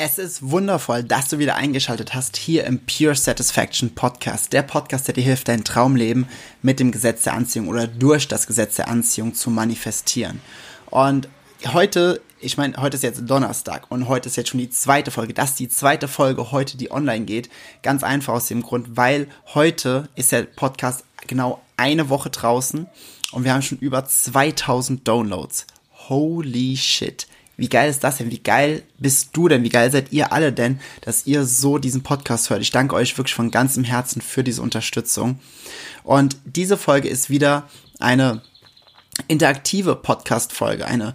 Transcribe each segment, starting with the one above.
Es ist wundervoll, dass du wieder eingeschaltet hast hier im Pure Satisfaction Podcast. Der Podcast, der dir hilft, dein Traumleben mit dem Gesetz der Anziehung oder durch das Gesetz der Anziehung zu manifestieren. Und heute, ich meine, heute ist jetzt Donnerstag und heute ist jetzt schon die zweite Folge. Das ist die zweite Folge heute, die online geht. Ganz einfach aus dem Grund, weil heute ist der Podcast genau eine Woche draußen und wir haben schon über 2000 Downloads. Holy shit. Wie geil ist das denn? Wie geil bist du denn? Wie geil seid ihr alle denn, dass ihr so diesen Podcast hört? Ich danke euch wirklich von ganzem Herzen für diese Unterstützung. Und diese Folge ist wieder eine interaktive Podcast-Folge, eine,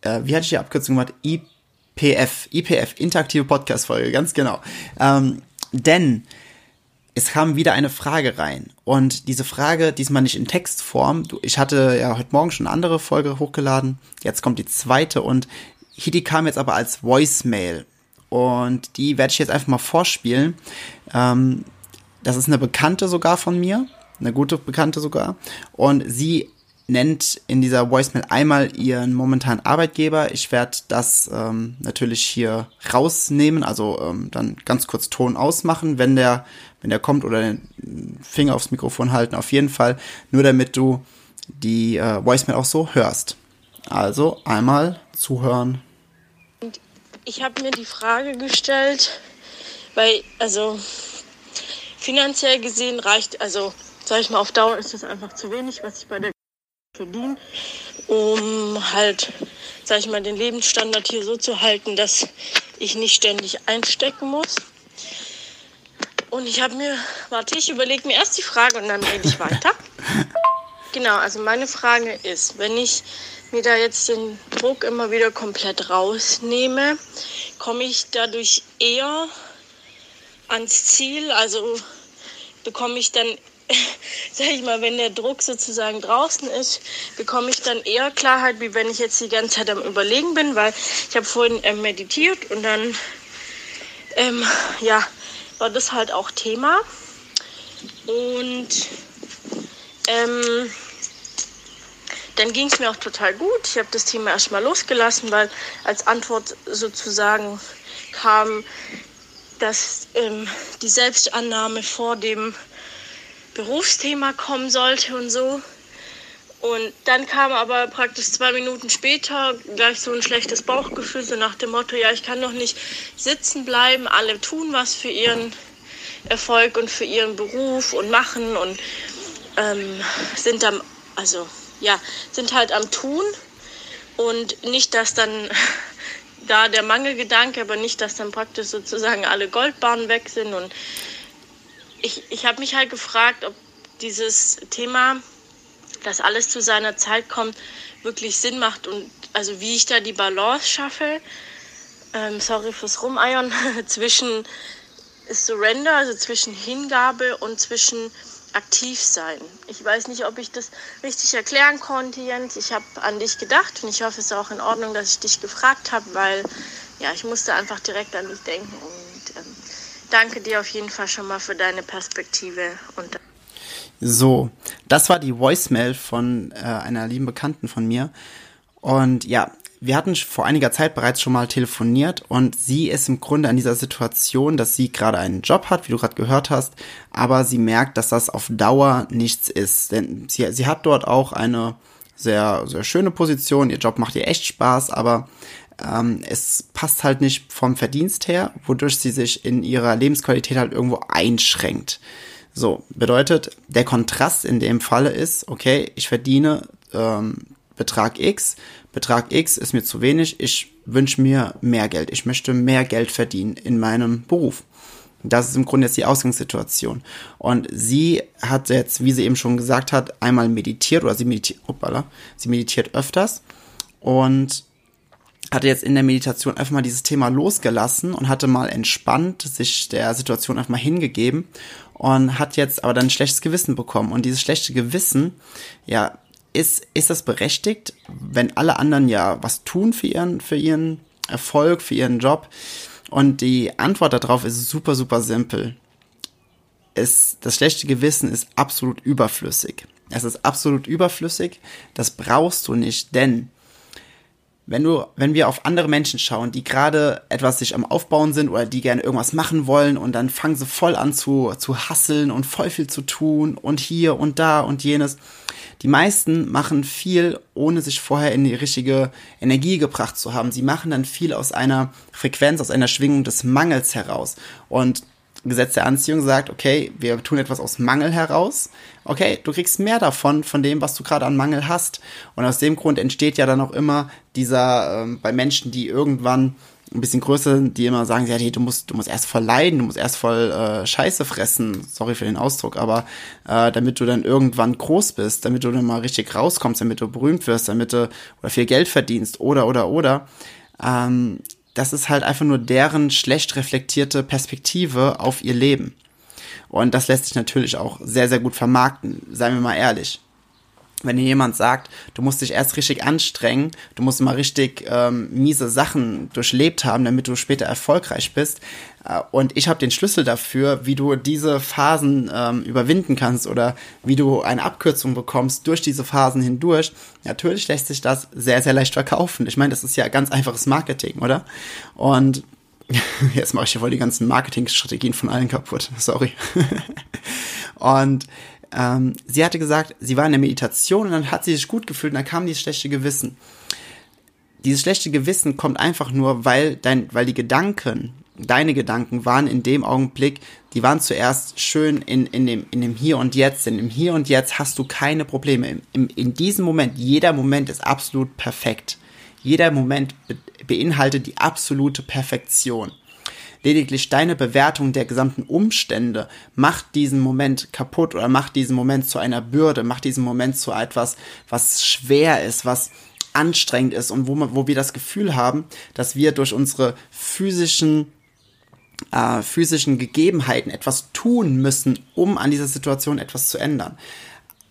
äh, wie hatte ich die Abkürzung gemacht? IPF, IPF, interaktive Podcast-Folge, ganz genau. Ähm, denn es kam wieder eine Frage rein. Und diese Frage, diesmal nicht in Textform. Ich hatte ja heute Morgen schon eine andere Folge hochgeladen. Jetzt kommt die zweite und hier, die kam jetzt aber als Voicemail. Und die werde ich jetzt einfach mal vorspielen. Ähm, das ist eine Bekannte sogar von mir. Eine gute Bekannte sogar. Und sie nennt in dieser Voicemail einmal ihren momentanen Arbeitgeber. Ich werde das ähm, natürlich hier rausnehmen, also ähm, dann ganz kurz Ton ausmachen, wenn der, wenn der kommt oder den Finger aufs Mikrofon halten, auf jeden Fall, nur damit du die äh, Voicemail auch so hörst. Also einmal zuhören. Ich habe mir die Frage gestellt, weil, also finanziell gesehen reicht, also sag ich mal, auf Dauer ist das einfach zu wenig, was ich bei der verdiene, um halt, sag ich mal, den Lebensstandard hier so zu halten, dass ich nicht ständig einstecken muss. Und ich habe mir, warte, ich überlege mir erst die Frage und dann rede ich weiter. Genau, also meine Frage ist, wenn ich mir da jetzt den Druck immer wieder komplett rausnehme, komme ich dadurch eher ans Ziel, also bekomme ich dann sag ich mal, wenn der Druck sozusagen draußen ist, bekomme ich dann eher Klarheit, wie wenn ich jetzt die ganze Zeit am Überlegen bin, weil ich habe vorhin äh, meditiert und dann, ähm, ja, war das halt auch Thema. Und ähm, dann ging es mir auch total gut. Ich habe das Thema erstmal losgelassen, weil als Antwort sozusagen kam, dass ähm, die Selbstannahme vor dem Berufsthema kommen sollte und so. Und dann kam aber praktisch zwei Minuten später gleich so ein schlechtes Bauchgefühl, so nach dem Motto, ja, ich kann doch nicht sitzen bleiben, alle tun was für ihren Erfolg und für ihren Beruf und machen und ähm, sind am, also ja, sind halt am Tun. Und nicht, dass dann da der Mangelgedanke, aber nicht, dass dann praktisch sozusagen alle Goldbahnen weg sind. Und ich, ich habe mich halt gefragt, ob dieses Thema, dass alles zu seiner Zeit kommt, wirklich Sinn macht und also wie ich da die Balance schaffe, ähm, sorry fürs Rumeiern, zwischen Surrender, also zwischen Hingabe und zwischen aktiv sein. Ich weiß nicht, ob ich das richtig erklären konnte, Jens. Ich habe an dich gedacht und ich hoffe, es ist auch in Ordnung, dass ich dich gefragt habe, weil ja, ich musste einfach direkt an dich denken und ähm, danke dir auf jeden Fall schon mal für deine Perspektive. Und so, das war die Voicemail von äh, einer lieben Bekannten von mir. Und ja, wir hatten vor einiger Zeit bereits schon mal telefoniert und sie ist im Grunde an dieser Situation, dass sie gerade einen Job hat, wie du gerade gehört hast, aber sie merkt, dass das auf Dauer nichts ist. Denn sie, sie hat dort auch eine sehr, sehr schöne Position, ihr Job macht ihr echt Spaß, aber ähm, es passt halt nicht vom Verdienst her, wodurch sie sich in ihrer Lebensqualität halt irgendwo einschränkt. So, bedeutet, der Kontrast in dem Falle ist, okay, ich verdiene ähm, Betrag X, Betrag X ist mir zu wenig, ich wünsche mir mehr Geld, ich möchte mehr Geld verdienen in meinem Beruf. Das ist im Grunde jetzt die Ausgangssituation. Und sie hat jetzt, wie sie eben schon gesagt hat, einmal meditiert oder sie meditiert, opala, sie meditiert öfters und hatte jetzt in der Meditation einfach mal dieses Thema losgelassen und hatte mal entspannt sich der Situation einfach mal hingegeben und hat jetzt aber dann ein schlechtes Gewissen bekommen. Und dieses schlechte Gewissen, ja, ist, ist das berechtigt, wenn alle anderen ja was tun für ihren, für ihren Erfolg, für ihren Job? Und die Antwort darauf ist super, super simpel. Es, das schlechte Gewissen ist absolut überflüssig. Es ist absolut überflüssig. Das brauchst du nicht, denn wenn du, wenn wir auf andere Menschen schauen, die gerade etwas sich am Aufbauen sind oder die gerne irgendwas machen wollen und dann fangen sie voll an zu, zu hasseln und voll viel zu tun und hier und da und jenes. Die meisten machen viel, ohne sich vorher in die richtige Energie gebracht zu haben. Sie machen dann viel aus einer Frequenz, aus einer Schwingung des Mangels heraus. Und Gesetz der Anziehung sagt, okay, wir tun etwas aus Mangel heraus. Okay, du kriegst mehr davon, von dem, was du gerade an Mangel hast. Und aus dem Grund entsteht ja dann auch immer dieser, ähm, bei Menschen, die irgendwann ein bisschen größer sind, die immer sagen, ja, du musst, du musst erst voll leiden, du musst erst voll äh, Scheiße fressen, sorry für den Ausdruck, aber äh, damit du dann irgendwann groß bist, damit du dann mal richtig rauskommst, damit du berühmt wirst, damit du oder viel Geld verdienst oder oder oder. Ähm, das ist halt einfach nur deren schlecht reflektierte Perspektive auf ihr Leben. Und das lässt sich natürlich auch sehr, sehr gut vermarkten, seien wir mal ehrlich wenn dir jemand sagt, du musst dich erst richtig anstrengen, du musst mal richtig ähm, miese Sachen durchlebt haben, damit du später erfolgreich bist. Äh, und ich habe den Schlüssel dafür, wie du diese Phasen ähm, überwinden kannst oder wie du eine Abkürzung bekommst durch diese Phasen hindurch. Natürlich lässt sich das sehr, sehr leicht verkaufen. Ich meine, das ist ja ganz einfaches Marketing, oder? Und jetzt mache ich hier voll die ganzen Marketingstrategien von allen kaputt. Sorry. und ähm, sie hatte gesagt, sie war in der Meditation und dann hat sie sich gut gefühlt und dann kam dieses schlechte Gewissen. Dieses schlechte Gewissen kommt einfach nur, weil dein, weil die Gedanken, deine Gedanken waren in dem Augenblick, die waren zuerst schön in, in, dem, in dem Hier und Jetzt. Denn im Hier und Jetzt hast du keine Probleme. Im, im, in diesem Moment, jeder Moment ist absolut perfekt. Jeder Moment be beinhaltet die absolute Perfektion. Lediglich deine Bewertung der gesamten Umstände macht diesen Moment kaputt oder macht diesen Moment zu einer Bürde, macht diesen Moment zu etwas, was schwer ist, was anstrengend ist und wo, man, wo wir das Gefühl haben, dass wir durch unsere physischen äh, physischen Gegebenheiten etwas tun müssen, um an dieser Situation etwas zu ändern.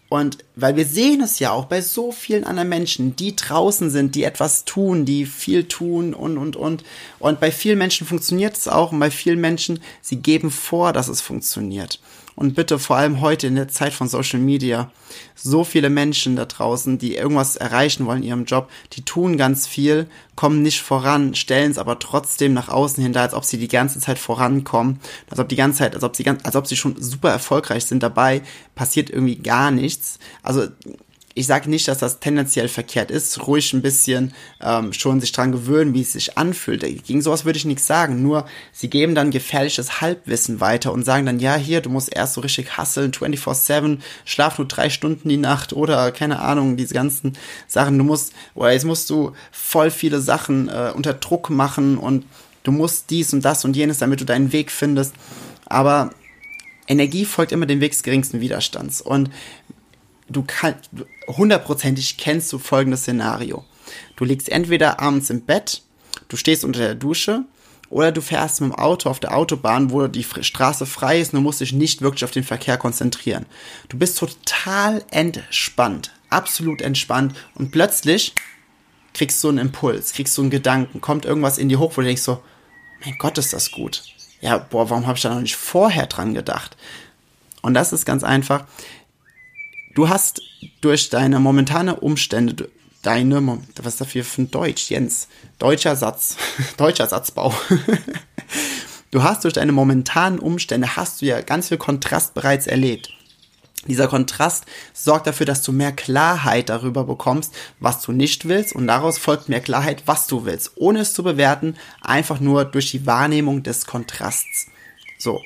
Und weil wir sehen es ja auch bei so vielen anderen Menschen, die draußen sind, die etwas tun, die viel tun und, und, und. Und bei vielen Menschen funktioniert es auch und bei vielen Menschen, sie geben vor, dass es funktioniert. Und bitte vor allem heute in der Zeit von Social Media, so viele Menschen da draußen, die irgendwas erreichen wollen in ihrem Job, die tun ganz viel, kommen nicht voran, stellen es aber trotzdem nach außen hin da, als ob sie die ganze Zeit vorankommen, als ob die ganze Zeit, als ob sie ganz, als ob sie schon super erfolgreich sind dabei, passiert irgendwie gar nichts. Also ich sage nicht, dass das tendenziell verkehrt ist, ruhig ein bisschen ähm, schon sich dran gewöhnen, wie es sich anfühlt. Gegen sowas würde ich nichts sagen, nur sie geben dann gefährliches Halbwissen weiter und sagen dann, ja, hier, du musst erst so richtig hustlen, 24-7, schlaf nur drei Stunden die Nacht oder keine Ahnung, diese ganzen Sachen, du musst, oder jetzt musst du voll viele Sachen äh, unter Druck machen und du musst dies und das und jenes, damit du deinen Weg findest. Aber Energie folgt immer dem Weg des geringsten Widerstands. Und du kannst, hundertprozentig kennst du folgendes Szenario. Du liegst entweder abends im Bett, du stehst unter der Dusche oder du fährst mit dem Auto auf der Autobahn, wo die Straße frei ist und du musst dich nicht wirklich auf den Verkehr konzentrieren. Du bist total entspannt, absolut entspannt und plötzlich kriegst du einen Impuls, kriegst du einen Gedanken, kommt irgendwas in dir hoch, wo du denkst so, mein Gott, ist das gut. Ja, boah, warum habe ich da noch nicht vorher dran gedacht? Und das ist ganz einfach, Du hast durch deine momentane Umstände, deine, was ist dafür für ein Deutsch, Jens? Deutscher Satz, deutscher Satzbau. du hast durch deine momentanen Umstände, hast du ja ganz viel Kontrast bereits erlebt. Dieser Kontrast sorgt dafür, dass du mehr Klarheit darüber bekommst, was du nicht willst und daraus folgt mehr Klarheit, was du willst, ohne es zu bewerten, einfach nur durch die Wahrnehmung des Kontrasts. So.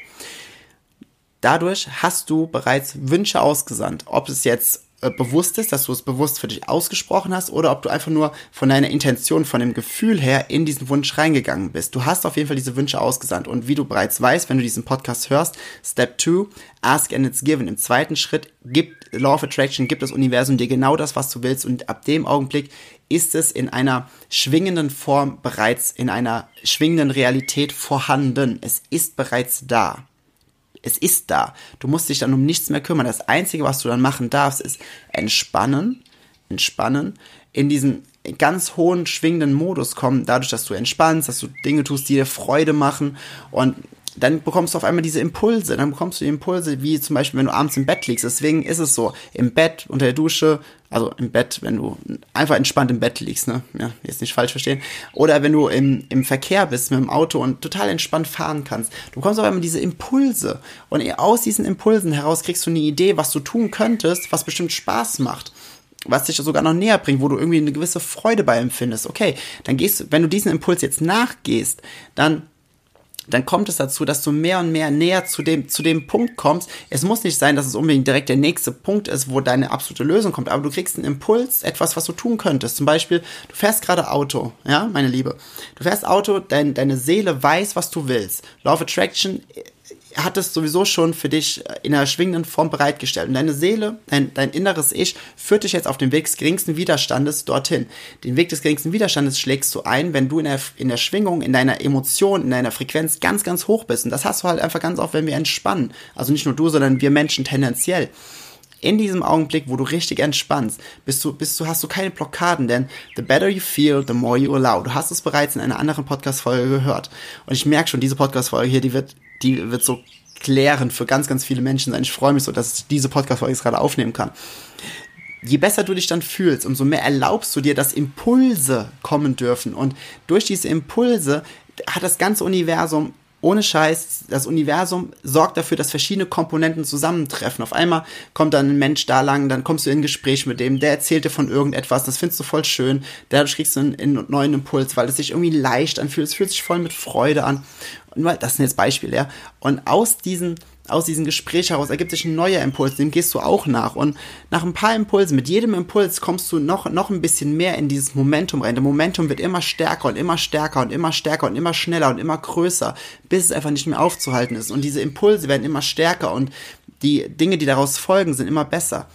Dadurch hast du bereits Wünsche ausgesandt, ob es jetzt äh, bewusst ist, dass du es bewusst für dich ausgesprochen hast oder ob du einfach nur von deiner Intention, von dem Gefühl her in diesen Wunsch reingegangen bist. Du hast auf jeden Fall diese Wünsche ausgesandt und wie du bereits weißt, wenn du diesen Podcast hörst, Step 2, Ask and It's Given. Im zweiten Schritt gibt Law of Attraction, gibt das Universum dir genau das, was du willst und ab dem Augenblick ist es in einer schwingenden Form bereits in einer schwingenden Realität vorhanden. Es ist bereits da es ist da. Du musst dich dann um nichts mehr kümmern. Das Einzige, was du dann machen darfst, ist entspannen, entspannen, in diesen ganz hohen schwingenden Modus kommen, dadurch, dass du entspannst, dass du Dinge tust, die dir Freude machen und dann bekommst du auf einmal diese Impulse. Dann bekommst du die Impulse, wie zum Beispiel, wenn du abends im Bett liegst. Deswegen ist es so, im Bett, unter der Dusche, also im Bett, wenn du einfach entspannt im Bett liegst, ne? Ja, jetzt nicht falsch verstehen. Oder wenn du im, im Verkehr bist mit dem Auto und total entspannt fahren kannst. Du bekommst auf einmal diese Impulse. Und aus diesen Impulsen heraus kriegst du eine Idee, was du tun könntest, was bestimmt Spaß macht was dich sogar noch näher bringt, wo du irgendwie eine gewisse Freude bei empfindest. Okay, dann gehst du, wenn du diesen Impuls jetzt nachgehst, dann dann kommt es dazu, dass du mehr und mehr näher zu dem, zu dem Punkt kommst. Es muss nicht sein, dass es unbedingt direkt der nächste Punkt ist, wo deine absolute Lösung kommt, aber du kriegst einen Impuls, etwas, was du tun könntest. Zum Beispiel, du fährst gerade Auto, ja, meine Liebe. Du fährst Auto, dein, deine Seele weiß, was du willst. Law of Attraction hat es sowieso schon für dich in einer schwingenden Form bereitgestellt. Und deine Seele, dein, dein inneres Ich, führt dich jetzt auf den Weg des geringsten Widerstandes dorthin. Den Weg des geringsten Widerstandes schlägst du ein, wenn du in der, in der Schwingung, in deiner Emotion, in deiner Frequenz ganz, ganz hoch bist. Und das hast du halt einfach ganz oft, wenn wir entspannen. Also nicht nur du, sondern wir Menschen tendenziell in diesem Augenblick, wo du richtig entspannst, bist du, bist du, hast du keine Blockaden, denn the better you feel, the more you allow. Du hast es bereits in einer anderen Podcast-Folge gehört. Und ich merke schon, diese Podcast-Folge hier, die wird die wird so klärend für ganz, ganz viele Menschen sein. Ich freue mich so, dass ich diese Podcast-Folge gerade aufnehmen kann. Je besser du dich dann fühlst, umso mehr erlaubst du dir, dass Impulse kommen dürfen. Und durch diese Impulse hat das ganze Universum ohne Scheiß, das Universum sorgt dafür, dass verschiedene Komponenten zusammentreffen. Auf einmal kommt dann ein Mensch da lang, dann kommst du in ein Gespräch mit dem, der erzählt dir von irgendetwas, das findest du voll schön, dadurch kriegst du einen, einen neuen Impuls, weil es sich irgendwie leicht anfühlt, es fühlt sich voll mit Freude an. Und das sind jetzt Beispiele, ja. Und aus diesen aus diesem Gespräch heraus ergibt sich ein neuer Impuls, dem gehst du auch nach. Und nach ein paar Impulsen, mit jedem Impuls kommst du noch, noch ein bisschen mehr in dieses Momentum rein. Der Momentum wird immer stärker und immer stärker und immer stärker und immer schneller und immer größer, bis es einfach nicht mehr aufzuhalten ist. Und diese Impulse werden immer stärker und die Dinge, die daraus folgen, sind immer besser.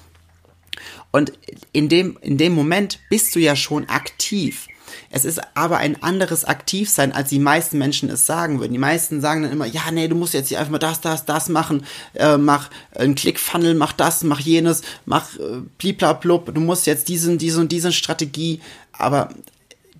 Und in dem, in dem Moment bist du ja schon aktiv. Es ist aber ein anderes Aktivsein, als die meisten Menschen es sagen würden. Die meisten sagen dann immer, ja, nee, du musst jetzt hier einfach mal das, das, das machen, äh, mach einen Click-Funnel, mach das, mach jenes, mach äh, bliblablub, du musst jetzt diesen, diesen und diesen Strategie, aber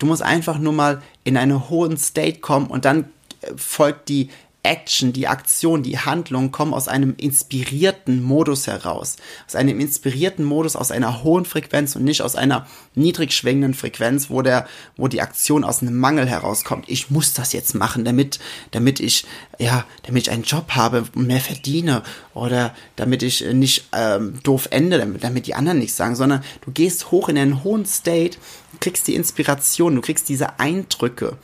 du musst einfach nur mal in einen hohen State kommen und dann äh, folgt die Action, die Aktion, die Handlung kommen aus einem inspirierten Modus heraus. Aus einem inspirierten Modus, aus einer hohen Frequenz und nicht aus einer niedrig schwingenden Frequenz, wo der, wo die Aktion aus einem Mangel herauskommt. Ich muss das jetzt machen, damit, damit ich, ja, damit ich einen Job habe und mehr verdiene oder damit ich nicht ähm, doof ende, damit, damit die anderen nichts sagen, sondern du gehst hoch in einen hohen State, kriegst die Inspiration, du kriegst diese Eindrücke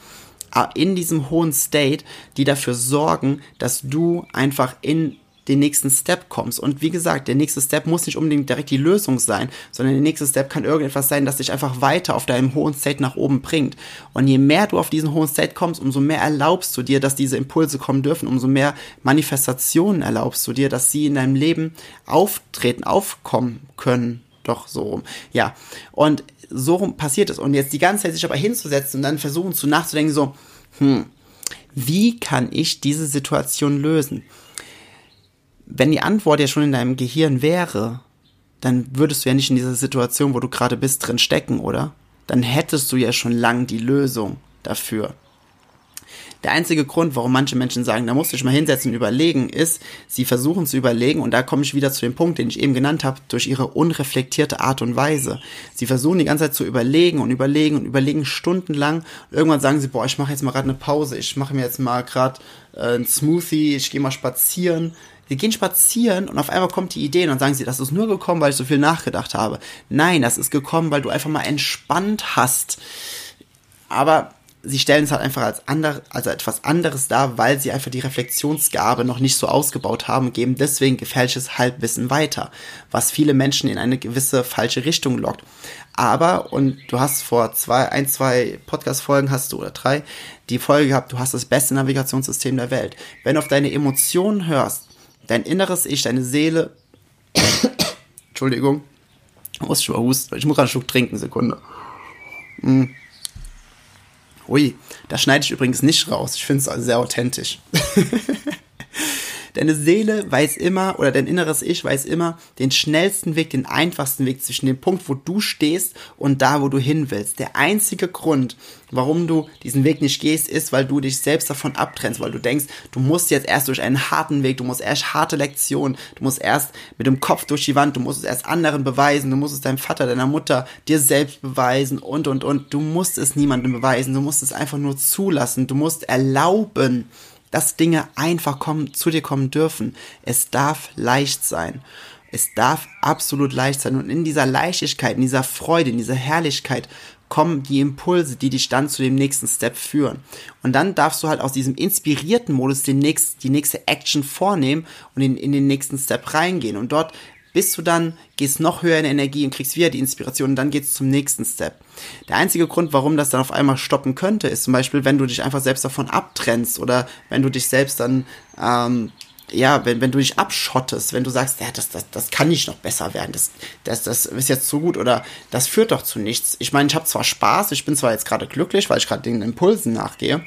in diesem hohen State, die dafür sorgen, dass du einfach in den nächsten Step kommst. Und wie gesagt, der nächste Step muss nicht unbedingt direkt die Lösung sein, sondern der nächste Step kann irgendetwas sein, das dich einfach weiter auf deinem hohen State nach oben bringt. Und je mehr du auf diesen hohen State kommst, umso mehr erlaubst du dir, dass diese Impulse kommen dürfen, umso mehr Manifestationen erlaubst du dir, dass sie in deinem Leben auftreten, aufkommen können. Doch so rum. Ja. Und so rum passiert es. Und jetzt die ganze Zeit sich aber hinzusetzen und dann versuchen zu nachzudenken, so, hm, wie kann ich diese Situation lösen? Wenn die Antwort ja schon in deinem Gehirn wäre, dann würdest du ja nicht in dieser Situation, wo du gerade bist, drin stecken, oder? Dann hättest du ja schon lang die Lösung dafür. Der einzige Grund, warum manche Menschen sagen, da musst du dich mal hinsetzen und überlegen, ist, sie versuchen zu überlegen, und da komme ich wieder zu dem Punkt, den ich eben genannt habe, durch ihre unreflektierte Art und Weise. Sie versuchen die ganze Zeit zu überlegen und überlegen und überlegen stundenlang. Und irgendwann sagen sie, boah, ich mache jetzt mal gerade eine Pause, ich mache mir jetzt mal gerade äh, ein Smoothie, ich gehe mal spazieren. Sie gehen spazieren und auf einmal kommt die Idee und dann sagen sie, das ist nur gekommen, weil ich so viel nachgedacht habe. Nein, das ist gekommen, weil du einfach mal entspannt hast. Aber sie stellen es halt einfach als, ander, also etwas anderes dar, weil sie einfach die Reflexionsgabe noch nicht so ausgebaut haben, geben deswegen gefälschtes Halbwissen weiter, was viele Menschen in eine gewisse falsche Richtung lockt. Aber, und du hast vor zwei, ein, zwei Podcast-Folgen hast du, oder drei, die Folge gehabt, du hast das beste Navigationssystem der Welt. Wenn du auf deine Emotionen hörst, dein inneres Ich, deine Seele, Entschuldigung, ich muss schon mal husten, ich muss gerade einen Schluck trinken, Sekunde. Mm Ui, das schneide ich übrigens nicht raus. Ich finde es sehr authentisch. Deine Seele weiß immer, oder dein inneres Ich weiß immer, den schnellsten Weg, den einfachsten Weg zwischen dem Punkt, wo du stehst und da, wo du hin willst. Der einzige Grund, warum du diesen Weg nicht gehst, ist, weil du dich selbst davon abtrennst, weil du denkst, du musst jetzt erst durch einen harten Weg, du musst erst harte Lektionen, du musst erst mit dem Kopf durch die Wand, du musst es erst anderen beweisen, du musst es deinem Vater, deiner Mutter, dir selbst beweisen und, und, und. Du musst es niemandem beweisen, du musst es einfach nur zulassen, du musst erlauben, dass Dinge einfach kommen, zu dir kommen dürfen. Es darf leicht sein. Es darf absolut leicht sein. Und in dieser Leichtigkeit, in dieser Freude, in dieser Herrlichkeit kommen die Impulse, die dich dann zu dem nächsten Step führen. Und dann darfst du halt aus diesem inspirierten Modus den nächst, die nächste Action vornehmen und in, in den nächsten Step reingehen. Und dort bist du dann, gehst noch höher in Energie und kriegst wieder die Inspiration und dann geht's zum nächsten Step. Der einzige Grund, warum das dann auf einmal stoppen könnte, ist zum Beispiel, wenn du dich einfach selbst davon abtrennst oder wenn du dich selbst dann, ähm, ja, wenn, wenn du dich abschottest, wenn du sagst, ja, das, das, das kann nicht noch besser werden, das, das, das ist jetzt zu gut oder das führt doch zu nichts. Ich meine, ich habe zwar Spaß, ich bin zwar jetzt gerade glücklich, weil ich gerade den Impulsen nachgehe,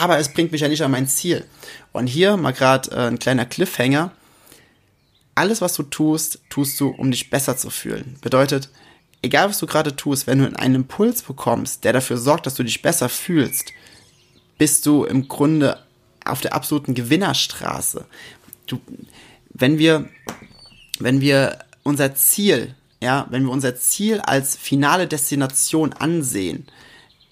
aber es bringt mich ja nicht an mein Ziel. Und hier mal gerade äh, ein kleiner Cliffhanger alles, was du tust, tust du, um dich besser zu fühlen. Bedeutet, egal was du gerade tust, wenn du einen Impuls bekommst, der dafür sorgt, dass du dich besser fühlst, bist du im Grunde auf der absoluten Gewinnerstraße. Du, wenn wir, wenn wir unser Ziel, ja, wenn wir unser Ziel als finale Destination ansehen,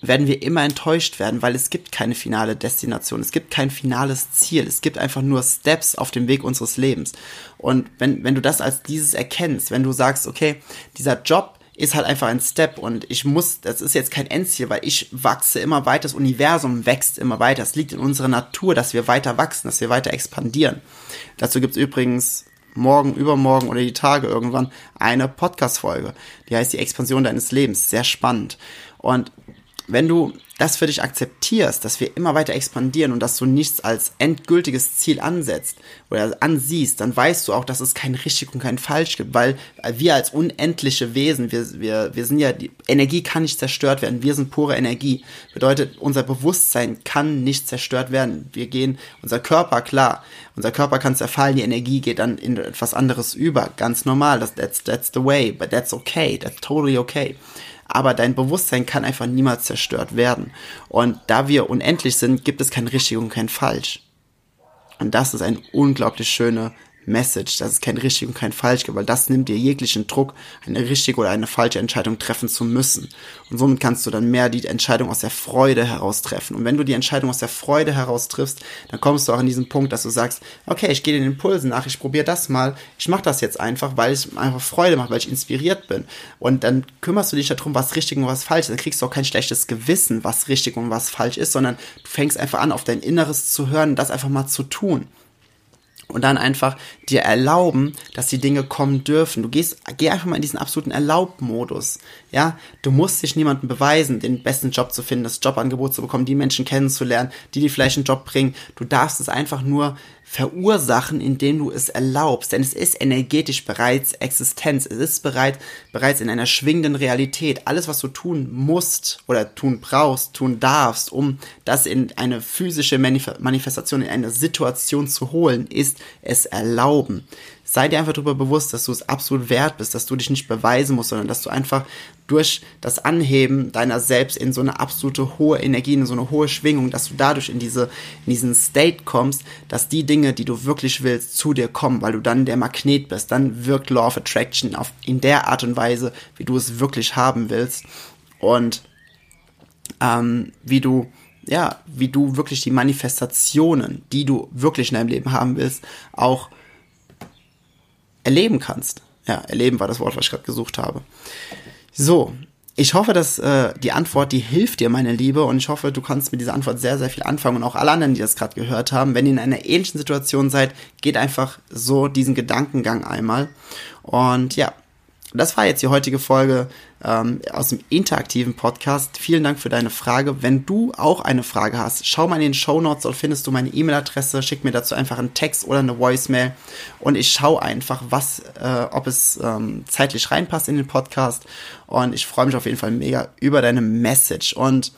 werden wir immer enttäuscht werden, weil es gibt keine finale Destination, es gibt kein finales Ziel, es gibt einfach nur Steps auf dem Weg unseres Lebens. Und wenn, wenn du das als dieses erkennst, wenn du sagst, okay, dieser Job ist halt einfach ein Step und ich muss, das ist jetzt kein Endziel, weil ich wachse immer weiter, das Universum wächst immer weiter. Es liegt in unserer Natur, dass wir weiter wachsen, dass wir weiter expandieren. Dazu gibt's übrigens morgen, übermorgen oder die Tage irgendwann eine Podcast-Folge. Die heißt die Expansion deines Lebens. Sehr spannend. Und wenn du das für dich akzeptierst, dass wir immer weiter expandieren und dass du nichts als endgültiges Ziel ansetzt oder ansiehst, dann weißt du auch, dass es kein richtig und kein falsch gibt, weil wir als unendliche Wesen, wir, wir, wir sind ja, die Energie kann nicht zerstört werden, wir sind pure Energie. Bedeutet, unser Bewusstsein kann nicht zerstört werden. Wir gehen, unser Körper, klar, unser Körper kann zerfallen, die Energie geht dann in etwas anderes über, ganz normal, that's, that's the way, but that's okay, that's totally okay aber dein Bewusstsein kann einfach niemals zerstört werden. Und da wir unendlich sind, gibt es kein richtig und kein falsch. Und das ist eine unglaublich schöne Message, dass es kein richtig und kein falsch gibt, weil das nimmt dir jeglichen Druck, eine richtige oder eine falsche Entscheidung treffen zu müssen. Und somit kannst du dann mehr die Entscheidung aus der Freude heraus treffen. Und wenn du die Entscheidung aus der Freude heraus triffst, dann kommst du auch in diesen Punkt, dass du sagst, okay, ich gehe den Impulsen nach, ich probiere das mal, ich mache das jetzt einfach, weil es einfach Freude macht, weil ich inspiriert bin. Und dann kümmerst du dich darum, was richtig und was falsch ist. Dann kriegst du auch kein schlechtes Gewissen, was richtig und was falsch ist, sondern du fängst einfach an, auf dein Inneres zu hören das einfach mal zu tun und dann einfach dir erlauben, dass die Dinge kommen dürfen. Du gehst, geh einfach mal in diesen absoluten Erlaubmodus. Ja, du musst dich niemandem beweisen, den besten Job zu finden, das Jobangebot zu bekommen, die Menschen kennenzulernen, die dir vielleicht einen Job bringen. Du darfst es einfach nur verursachen, indem du es erlaubst. Denn es ist energetisch bereits Existenz. Es ist bereit, bereits in einer schwingenden Realität. Alles, was du tun musst oder tun brauchst, tun darfst, um das in eine physische Manifestation, in eine Situation zu holen, ist es erlauben. Sei dir einfach darüber bewusst, dass du es absolut wert bist, dass du dich nicht beweisen musst, sondern dass du einfach durch das Anheben deiner selbst in so eine absolute hohe Energie, in so eine hohe Schwingung, dass du dadurch in diese, in diesen State kommst, dass die Dinge, die du wirklich willst, zu dir kommen, weil du dann der Magnet bist, dann wirkt Law of Attraction auf, in der Art und Weise, wie du es wirklich haben willst. Und ähm, wie du ja, wie du wirklich die Manifestationen, die du wirklich in deinem Leben haben willst, auch erleben kannst. Ja, erleben war das Wort, was ich gerade gesucht habe. So, ich hoffe, dass äh, die Antwort, die hilft dir, meine Liebe, und ich hoffe, du kannst mit dieser Antwort sehr, sehr viel anfangen und auch alle anderen, die das gerade gehört haben. Wenn ihr in einer ähnlichen Situation seid, geht einfach so diesen Gedankengang einmal. Und ja, das war jetzt die heutige Folge ähm, aus dem interaktiven Podcast. Vielen Dank für deine Frage. Wenn du auch eine Frage hast, schau mal in den Show Notes, dort findest du meine E-Mail-Adresse, schick mir dazu einfach einen Text oder eine Voicemail und ich schaue einfach, was, äh, ob es ähm, zeitlich reinpasst in den Podcast. Und ich freue mich auf jeden Fall mega über deine Message. Und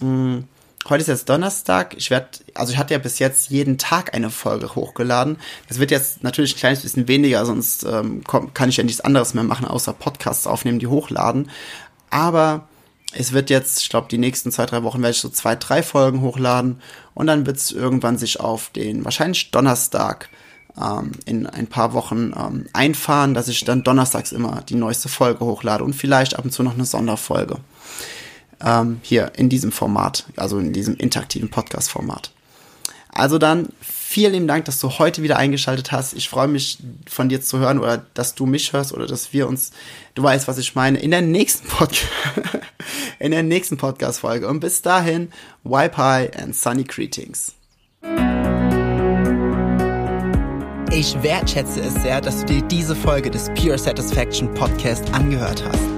mh, mm, Heute ist jetzt Donnerstag. Ich werde, also ich hatte ja bis jetzt jeden Tag eine Folge hochgeladen. Das wird jetzt natürlich ein kleines bisschen weniger, sonst ähm, kann ich ja nichts anderes mehr machen, außer Podcasts aufnehmen, die hochladen. Aber es wird jetzt, ich glaube, die nächsten zwei, drei Wochen werde ich so zwei, drei Folgen hochladen und dann wird es irgendwann sich auf den wahrscheinlich Donnerstag ähm, in ein paar Wochen ähm, einfahren, dass ich dann donnerstags immer die neueste Folge hochlade und vielleicht ab und zu noch eine Sonderfolge ähm, hier in diesem Format, also in diesem interaktiven Podcast-Format. Also dann vielen lieben Dank, dass du heute wieder eingeschaltet hast. Ich freue mich von dir zu hören oder dass du mich hörst oder dass wir uns, du weißt, was ich meine, in der nächsten Podcast, in der nächsten Podcast Folge. Und bis dahin, High and Sunny Greetings. Ich wertschätze es sehr, dass du dir diese Folge des Pure Satisfaction Podcast angehört hast.